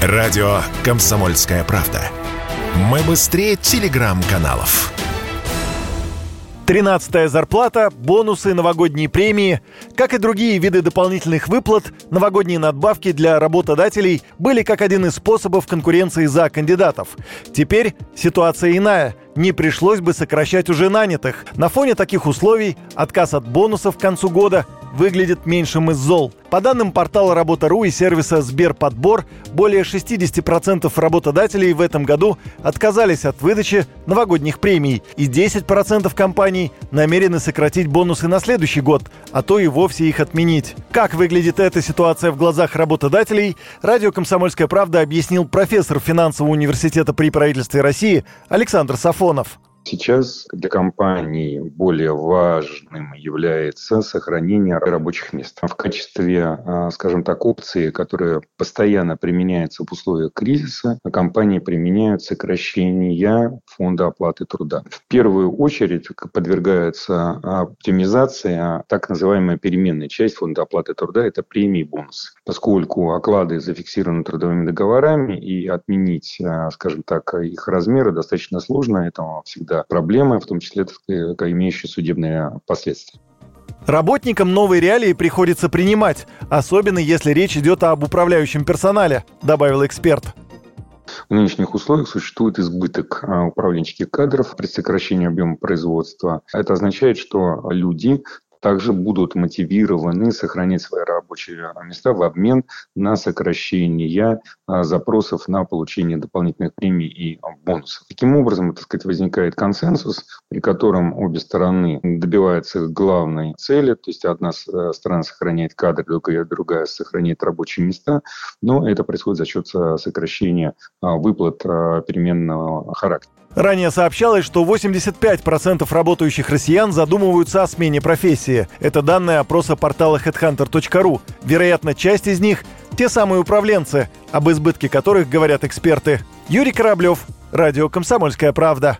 Радио «Комсомольская правда». Мы быстрее телеграм-каналов. Тринадцатая зарплата, бонусы, новогодние премии, как и другие виды дополнительных выплат, новогодние надбавки для работодателей были как один из способов конкуренции за кандидатов. Теперь ситуация иная. Не пришлось бы сокращать уже нанятых. На фоне таких условий отказ от бонусов к концу года выглядит меньшим из зол. По данным портала Работа.ру и сервиса Сберподбор, более 60% работодателей в этом году отказались от выдачи новогодних премий, и 10% компаний намерены сократить бонусы на следующий год, а то и вовсе их отменить. Как выглядит эта ситуация в глазах работодателей, радио «Комсомольская правда» объяснил профессор финансового университета при правительстве России Александр Сафонов. Сейчас для компаний более важным является сохранение рабочих мест. В качестве, а, скажем так, опции, которая постоянно применяется в условиях кризиса, компании применяют сокращение фонда оплаты труда. В первую очередь подвергается оптимизации а так называемая переменная часть фонда оплаты труда – это премии и бонусы. Поскольку оклады зафиксированы трудовыми договорами и отменить, а, скажем так, их размеры достаточно сложно, это всегда проблемы, в том числе имеющие судебные последствия. Работникам новые реалии приходится принимать, особенно если речь идет об управляющем персонале, добавил эксперт. В нынешних условиях существует избыток а, управленческих кадров при сокращении объема производства. Это означает, что люди также будут мотивированы сохранить свои рабочие места в обмен на сокращение а, запросов на получение дополнительных премий и бонусов. Таким образом, так сказать, возникает консенсус, при котором обе стороны добиваются главной цели, то есть одна э, сторона сохраняет кадры, другая, другая сохраняет рабочие места, но это происходит за счет э, сокращения а, выплат а, переменного характера. Ранее сообщалось, что 85% работающих россиян задумываются о смене профессии. Это данные опроса портала headhunter.ru. Вероятно, часть из них – те самые управленцы, об избытке которых говорят эксперты. Юрий Кораблев, Радио «Комсомольская правда».